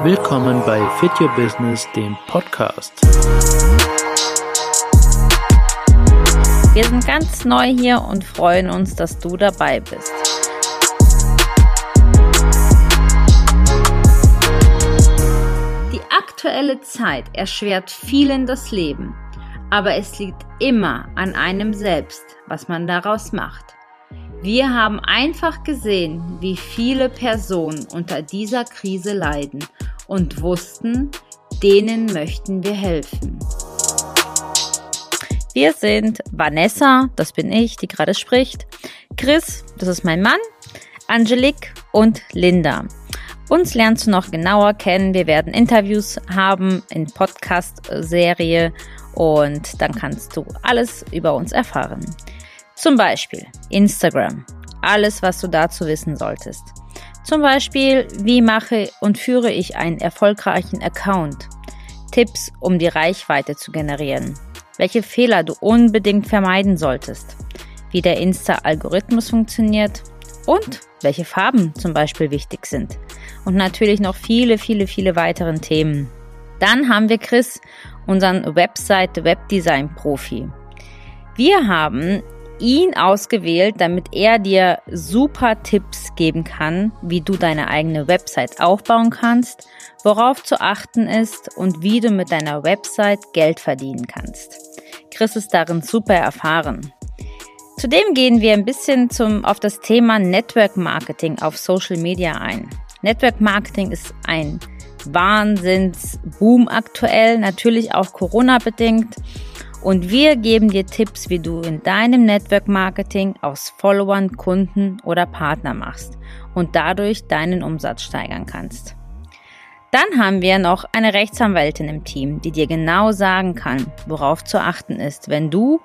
Willkommen bei Fit Your Business, dem Podcast. Wir sind ganz neu hier und freuen uns, dass du dabei bist. Die aktuelle Zeit erschwert vielen das Leben, aber es liegt immer an einem selbst, was man daraus macht. Wir haben einfach gesehen, wie viele Personen unter dieser Krise leiden und wussten, denen möchten wir helfen. Wir sind Vanessa, das bin ich, die gerade spricht, Chris, das ist mein Mann, Angelique und Linda. Uns lernst du noch genauer kennen. Wir werden Interviews haben in Podcast-Serie und dann kannst du alles über uns erfahren. Zum Beispiel Instagram. Alles, was du dazu wissen solltest. Zum Beispiel, wie mache und führe ich einen erfolgreichen Account? Tipps, um die Reichweite zu generieren. Welche Fehler du unbedingt vermeiden solltest. Wie der Insta-Algorithmus funktioniert und welche Farben zum Beispiel wichtig sind. Und natürlich noch viele, viele, viele weiteren Themen. Dann haben wir Chris, unseren Website-Webdesign-Profi. Wir haben ihn ausgewählt, damit er dir super Tipps geben kann, wie du deine eigene Website aufbauen kannst, worauf zu achten ist und wie du mit deiner Website Geld verdienen kannst. Chris ist darin super erfahren. Zudem gehen wir ein bisschen zum, auf das Thema Network Marketing auf Social Media ein. Network Marketing ist ein Wahnsinnsboom aktuell, natürlich auch Corona bedingt. Und wir geben dir Tipps, wie du in deinem Network Marketing aus Followern, Kunden oder Partner machst und dadurch deinen Umsatz steigern kannst. Dann haben wir noch eine Rechtsanwältin im Team, die dir genau sagen kann, worauf zu achten ist, wenn du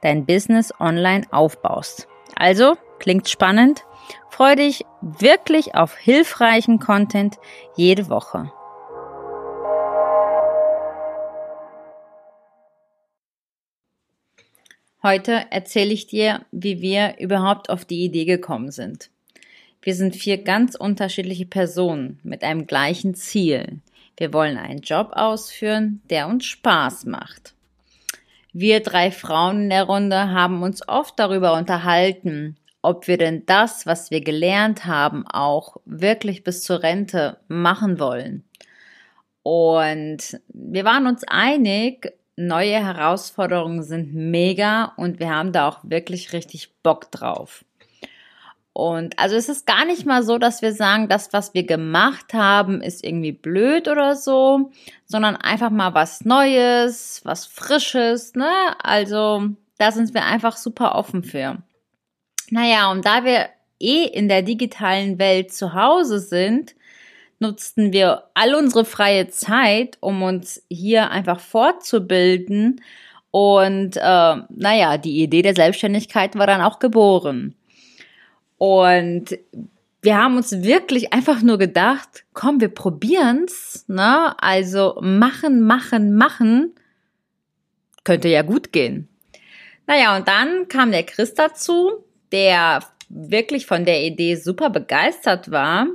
dein Business online aufbaust. Also, klingt spannend? Freu dich wirklich auf hilfreichen Content jede Woche. Heute erzähle ich dir, wie wir überhaupt auf die Idee gekommen sind. Wir sind vier ganz unterschiedliche Personen mit einem gleichen Ziel. Wir wollen einen Job ausführen, der uns Spaß macht. Wir drei Frauen in der Runde haben uns oft darüber unterhalten, ob wir denn das, was wir gelernt haben, auch wirklich bis zur Rente machen wollen. Und wir waren uns einig, neue Herausforderungen sind mega und wir haben da auch wirklich richtig Bock drauf. Und also es ist gar nicht mal so, dass wir sagen, das, was wir gemacht haben, ist irgendwie blöd oder so, sondern einfach mal was Neues, was Frisches, ne? Also da sind wir einfach super offen für. Naja, und da wir eh in der digitalen Welt zu Hause sind, nutzten wir all unsere freie Zeit, um uns hier einfach fortzubilden. Und äh, naja, die Idee der Selbstständigkeit war dann auch geboren. Und wir haben uns wirklich einfach nur gedacht, komm, wir probieren's, ne? Also machen, machen, machen. Könnte ja gut gehen. Naja, und dann kam der Chris dazu, der wirklich von der Idee super begeistert war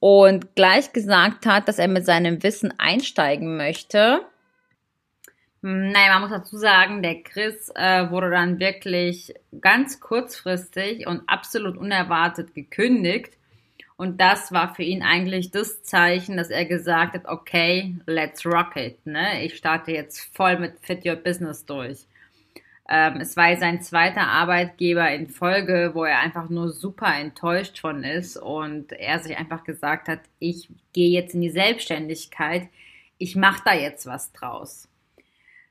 und gleich gesagt hat, dass er mit seinem Wissen einsteigen möchte. Hm, naja, man muss dazu sagen, der Chris äh, wurde dann wirklich ganz kurzfristig und absolut unerwartet gekündigt. Und das war für ihn eigentlich das Zeichen, dass er gesagt hat, okay, let's rock it. Ne? Ich starte jetzt voll mit Fit Your Business durch. Ähm, es war sein zweiter Arbeitgeber in Folge, wo er einfach nur super enttäuscht von ist und er sich einfach gesagt hat, ich gehe jetzt in die Selbstständigkeit, ich mache da jetzt was draus.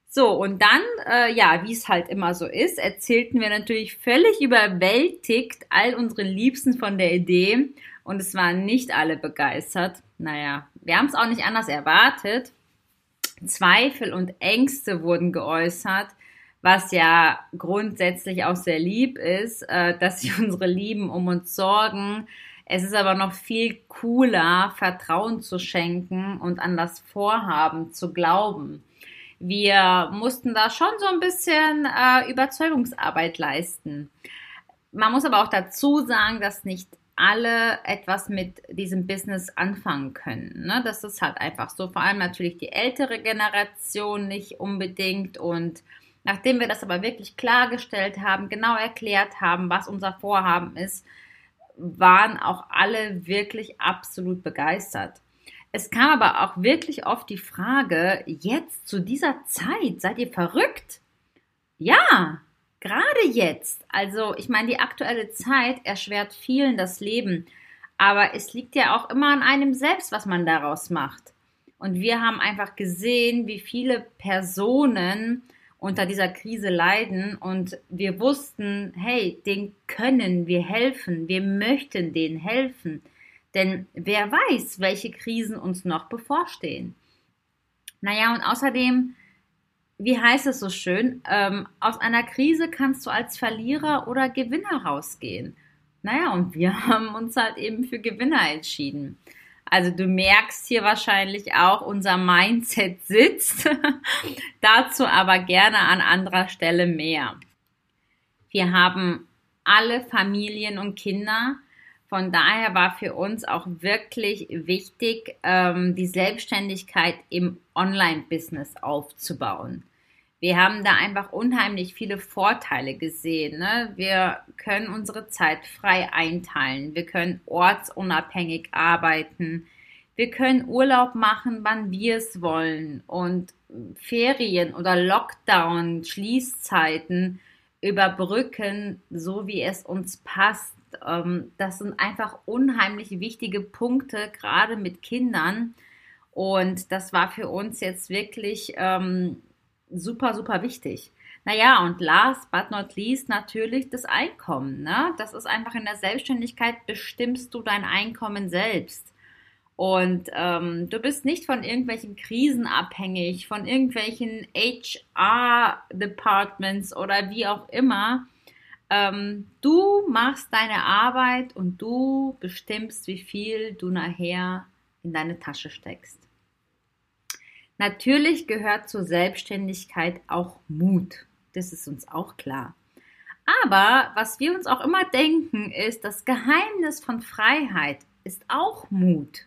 So, und dann, äh, ja, wie es halt immer so ist, erzählten wir natürlich völlig überwältigt all unseren Liebsten von der Idee und es waren nicht alle begeistert. Naja, wir haben es auch nicht anders erwartet. Zweifel und Ängste wurden geäußert was ja grundsätzlich auch sehr lieb ist, äh, dass sie unsere Lieben um uns sorgen. Es ist aber noch viel cooler, Vertrauen zu schenken und an das Vorhaben zu glauben. Wir mussten da schon so ein bisschen äh, Überzeugungsarbeit leisten. Man muss aber auch dazu sagen, dass nicht alle etwas mit diesem Business anfangen können. Ne? Das ist halt einfach so. Vor allem natürlich die ältere Generation nicht unbedingt. Und nachdem wir das aber wirklich klargestellt haben, genau erklärt haben, was unser Vorhaben ist, waren auch alle wirklich absolut begeistert. Es kam aber auch wirklich oft die Frage, jetzt zu dieser Zeit, seid ihr verrückt? Ja, gerade jetzt. Also ich meine, die aktuelle Zeit erschwert vielen das Leben, aber es liegt ja auch immer an einem selbst, was man daraus macht. Und wir haben einfach gesehen, wie viele Personen unter dieser Krise leiden und wir wussten, hey, denen können wir helfen, wir möchten denen helfen, denn wer weiß, welche Krisen uns noch bevorstehen. Naja, und außerdem, wie heißt es so schön, ähm, aus einer Krise kannst du als Verlierer oder Gewinner rausgehen. Naja, und wir haben uns halt eben für Gewinner entschieden. Also du merkst hier wahrscheinlich auch, unser Mindset sitzt. Dazu aber gerne an anderer Stelle mehr. Wir haben alle Familien und Kinder. Von daher war für uns auch wirklich wichtig, ähm, die Selbstständigkeit im Online-Business aufzubauen wir haben da einfach unheimlich viele Vorteile gesehen. Ne? Wir können unsere Zeit frei einteilen. Wir können ortsunabhängig arbeiten. Wir können Urlaub machen, wann wir es wollen. Und Ferien oder Lockdown, Schließzeiten überbrücken, so wie es uns passt. Ähm, das sind einfach unheimlich wichtige Punkte, gerade mit Kindern. Und das war für uns jetzt wirklich ähm, super, super wichtig. Naja, und last but not least natürlich das Einkommen. Ne? Das ist einfach in der Selbstständigkeit bestimmst du dein Einkommen selbst. Und ähm, du bist nicht von irgendwelchen Krisen abhängig, von irgendwelchen HR-Departments oder wie auch immer. Ähm, du machst deine Arbeit und du bestimmst, wie viel du nachher in deine Tasche steckst. Natürlich gehört zur Selbstständigkeit auch Mut. Das ist uns auch klar. Aber was wir uns auch immer denken, ist, das Geheimnis von Freiheit ist auch Mut.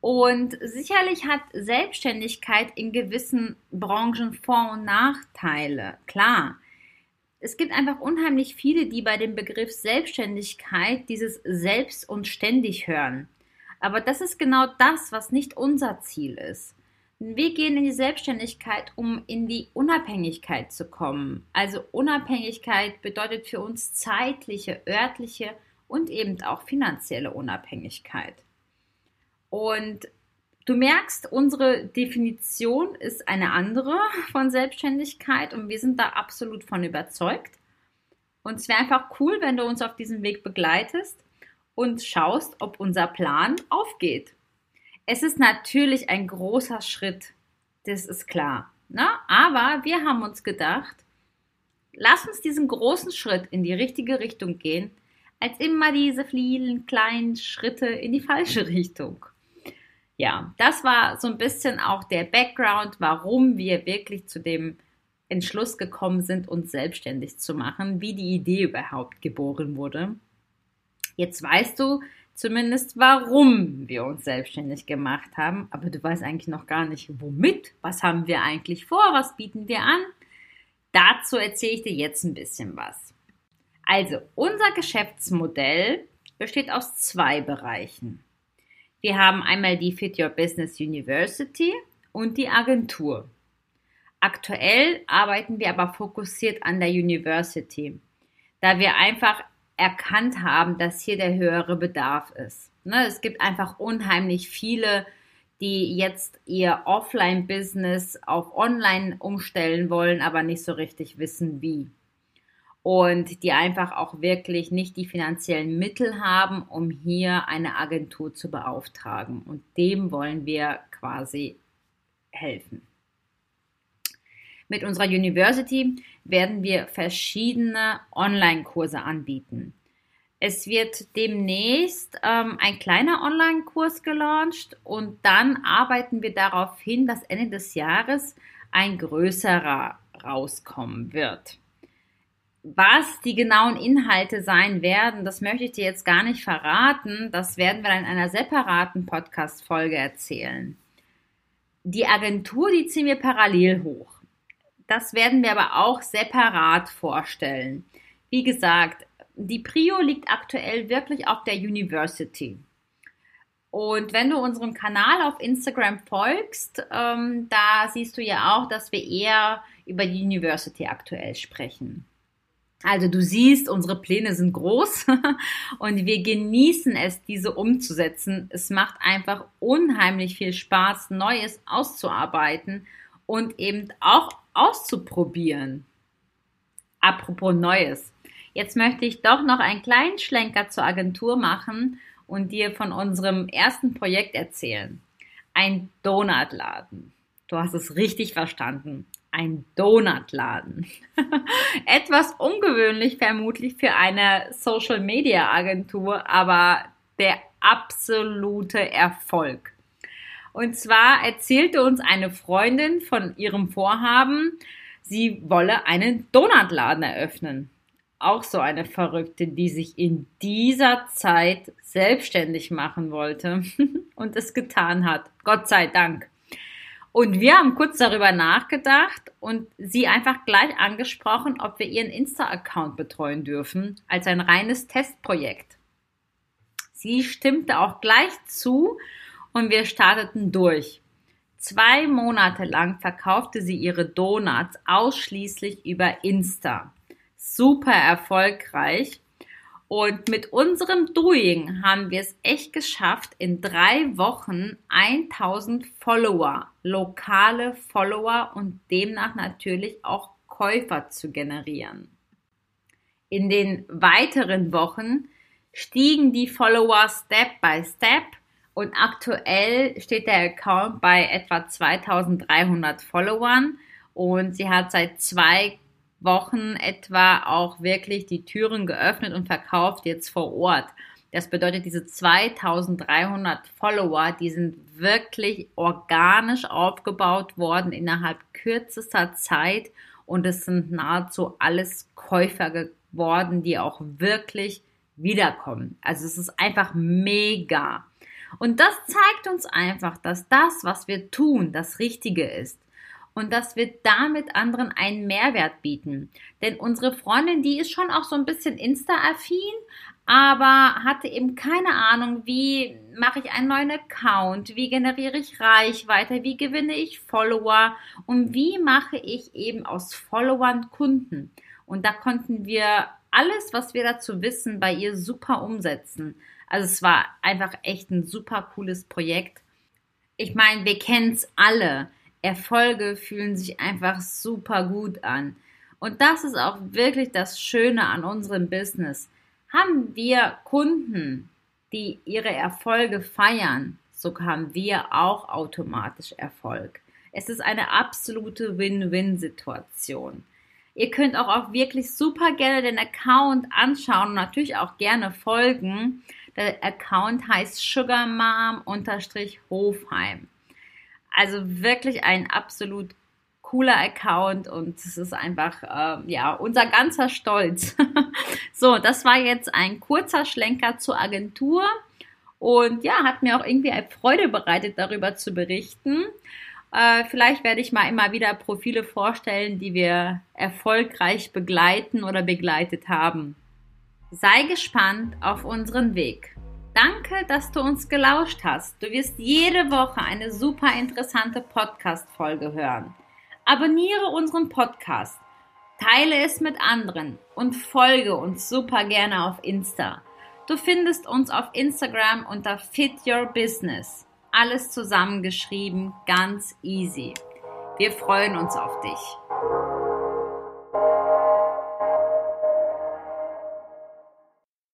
Und sicherlich hat Selbstständigkeit in gewissen Branchen Vor- und Nachteile. Klar. Es gibt einfach unheimlich viele, die bei dem Begriff Selbstständigkeit dieses Selbst und ständig hören. Aber das ist genau das, was nicht unser Ziel ist. Wir gehen in die Selbstständigkeit, um in die Unabhängigkeit zu kommen. Also Unabhängigkeit bedeutet für uns zeitliche, örtliche und eben auch finanzielle Unabhängigkeit. Und du merkst, unsere Definition ist eine andere von Selbstständigkeit und wir sind da absolut von überzeugt. Und es wäre einfach cool, wenn du uns auf diesem Weg begleitest und schaust, ob unser Plan aufgeht. Es ist natürlich ein großer Schritt, das ist klar. Ne? Aber wir haben uns gedacht, lass uns diesen großen Schritt in die richtige Richtung gehen, als immer diese vielen kleinen Schritte in die falsche Richtung. Ja, das war so ein bisschen auch der Background, warum wir wirklich zu dem Entschluss gekommen sind, uns selbstständig zu machen, wie die Idee überhaupt geboren wurde. Jetzt weißt du, zumindest, warum wir uns selbstständig gemacht haben. Aber du weißt eigentlich noch gar nicht, womit. Was haben wir eigentlich vor? Was bieten wir an? Dazu erzähle ich dir jetzt ein bisschen was. Also, unser Geschäftsmodell besteht aus zwei Bereichen. Wir haben einmal die Fit Your Business University und die Agentur. Aktuell arbeiten wir aber fokussiert an der University, da wir einfach erkannt haben, dass hier der höhere Bedarf ist. Ne, es gibt einfach unheimlich viele, die jetzt ihr Offline-Business auf Online umstellen wollen, aber nicht so richtig wissen, wie. Und die einfach auch wirklich nicht die finanziellen Mittel haben, um hier eine Agentur zu beauftragen. Und dem wollen wir quasi helfen. Mit unserer University werden wir verschiedene Online-Kurse anbieten. Es wird demnächst ähm, ein kleiner Online-Kurs gelauncht und dann arbeiten wir darauf hin, dass Ende des Jahres ein größerer rauskommen wird. Was die genauen Inhalte sein werden, das möchte ich dir jetzt gar nicht verraten. Das werden wir in einer separaten Podcast-Folge erzählen. Die Agentur, die ziehen wir parallel hoch. Das werden wir aber auch separat vorstellen. Wie gesagt, die Prio liegt aktuell wirklich auf der University. Und wenn du unserem Kanal auf Instagram folgst, ähm, da siehst du ja auch, dass wir eher über die University aktuell sprechen. Also du siehst, unsere Pläne sind groß und wir genießen es, diese umzusetzen. Es macht einfach unheimlich viel Spaß, Neues auszuarbeiten und eben auch auszuprobieren. Apropos Neues. Jetzt möchte ich doch noch einen kleinen Schlenker zur Agentur machen und dir von unserem ersten Projekt erzählen. Ein Donutladen. Du hast es richtig verstanden. Ein Donutladen. Etwas ungewöhnlich vermutlich für eine Social Media Agentur, aber der absolute Erfolg. Und zwar erzählte uns eine Freundin von ihrem Vorhaben, sie wolle einen Donutladen eröffnen. Auch so eine Verrückte, die sich in dieser Zeit selbstständig machen wollte und es getan hat. Gott sei Dank. Und wir haben kurz darüber nachgedacht und sie einfach gleich angesprochen, ob wir ihren Insta-Account betreuen dürfen, als ein reines Testprojekt. Sie stimmte auch gleich zu und wir starteten durch. Zwei Monate lang verkaufte sie ihre Donuts ausschließlich über Insta. Super erfolgreich und mit unserem Doing haben wir es echt geschafft, in drei Wochen 1000 Follower, lokale Follower und demnach natürlich auch Käufer zu generieren. In den weiteren Wochen stiegen die Follower Step by Step und aktuell steht der Account bei etwa 2300 Followern und sie hat seit zwei Wochen etwa auch wirklich die Türen geöffnet und verkauft jetzt vor Ort. Das bedeutet, diese 2300 Follower, die sind wirklich organisch aufgebaut worden innerhalb kürzester Zeit und es sind nahezu alles Käufer geworden, die auch wirklich wiederkommen. Also es ist einfach mega. Und das zeigt uns einfach, dass das, was wir tun, das Richtige ist und dass wir damit anderen einen Mehrwert bieten. Denn unsere Freundin, die ist schon auch so ein bisschen Insta-affin, aber hatte eben keine Ahnung, wie mache ich einen neuen Account, wie generiere ich Reichweite, wie gewinne ich Follower und wie mache ich eben aus Followern Kunden. Und da konnten wir alles, was wir dazu wissen, bei ihr super umsetzen. Also es war einfach echt ein super cooles Projekt. Ich meine, wir kennen es alle. Erfolge fühlen sich einfach super gut an. Und das ist auch wirklich das Schöne an unserem Business. Haben wir Kunden, die ihre Erfolge feiern, so haben wir auch automatisch Erfolg. Es ist eine absolute Win-Win-Situation. Ihr könnt auch, auch wirklich super gerne den Account anschauen und natürlich auch gerne folgen. Der Account heißt sugarmom-hofheim. Also wirklich ein absolut cooler Account und es ist einfach äh, ja unser ganzer Stolz. so, das war jetzt ein kurzer Schlenker zur Agentur und ja, hat mir auch irgendwie Freude bereitet, darüber zu berichten. Äh, vielleicht werde ich mal immer wieder Profile vorstellen, die wir erfolgreich begleiten oder begleitet haben. Sei gespannt auf unseren Weg. Danke, dass du uns gelauscht hast. Du wirst jede Woche eine super interessante Podcast-Folge hören. Abonniere unseren Podcast, teile es mit anderen und folge uns super gerne auf Insta. Du findest uns auf Instagram unter Fit Your Business. Alles zusammengeschrieben, ganz easy. Wir freuen uns auf dich.